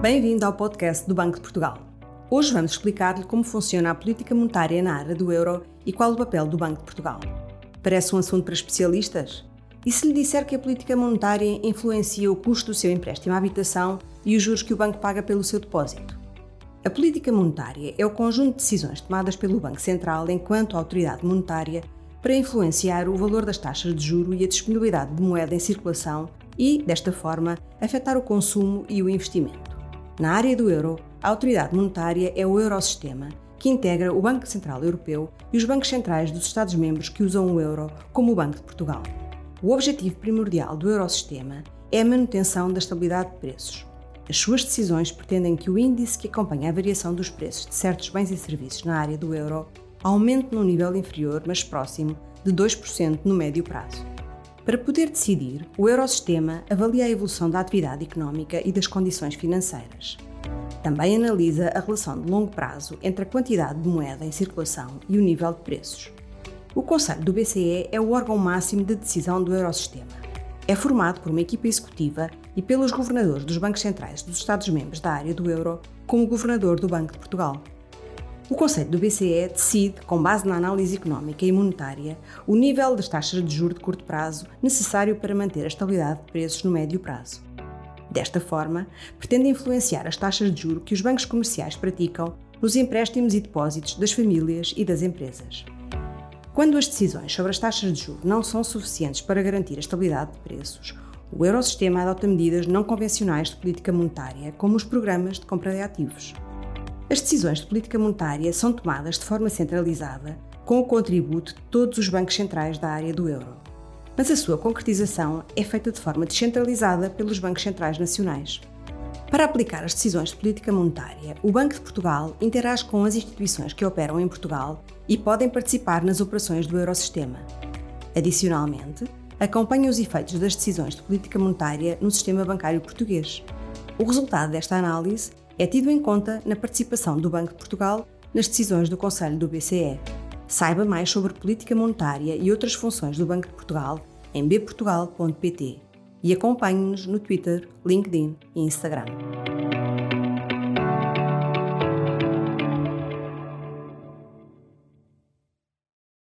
Bem-vindo ao podcast do Banco de Portugal. Hoje vamos explicar-lhe como funciona a política monetária na área do euro e qual o papel do Banco de Portugal. Parece um assunto para especialistas? E se lhe disser que a política monetária influencia o custo do seu empréstimo à habitação e os juros que o banco paga pelo seu depósito? A política monetária é o conjunto de decisões tomadas pelo Banco Central enquanto autoridade monetária para influenciar o valor das taxas de juro e a disponibilidade de moeda em circulação e, desta forma, afetar o consumo e o investimento. Na área do euro, a autoridade monetária é o Eurosistema, que integra o Banco Central Europeu e os bancos centrais dos Estados-membros que usam o euro, como o Banco de Portugal. O objetivo primordial do Eurosistema é a manutenção da estabilidade de preços. As suas decisões pretendem que o índice que acompanha a variação dos preços de certos bens e serviços na área do euro aumente num nível inferior, mas próximo, de 2% no médio prazo. Para poder decidir, o Eurosistema avalia a evolução da atividade económica e das condições financeiras. Também analisa a relação de longo prazo entre a quantidade de moeda em circulação e o nível de preços. O Conselho do BCE é o órgão máximo de decisão do Eurosistema. É formado por uma equipa executiva e pelos governadores dos bancos centrais dos Estados-membros da área do euro, como o governador do Banco de Portugal. O Conselho do BCE decide, com base na análise económica e monetária, o nível das taxas de juros de curto prazo necessário para manter a estabilidade de preços no médio prazo. Desta forma, pretende influenciar as taxas de juro que os bancos comerciais praticam nos empréstimos e depósitos das famílias e das empresas. Quando as decisões sobre as taxas de juros não são suficientes para garantir a estabilidade de preços, o Eurosistema adota medidas não convencionais de política monetária, como os programas de compra de ativos. As decisões de política monetária são tomadas de forma centralizada, com o contributo de todos os bancos centrais da área do euro. Mas a sua concretização é feita de forma descentralizada pelos bancos centrais nacionais. Para aplicar as decisões de política monetária, o Banco de Portugal interage com as instituições que operam em Portugal e podem participar nas operações do Eurosistema. Adicionalmente, acompanha os efeitos das decisões de política monetária no sistema bancário português. O resultado desta análise é tido em conta na participação do Banco de Portugal nas decisões do Conselho do BCE. Saiba mais sobre política monetária e outras funções do Banco de Portugal em bportugal.pt e acompanhe-nos no Twitter, LinkedIn e Instagram.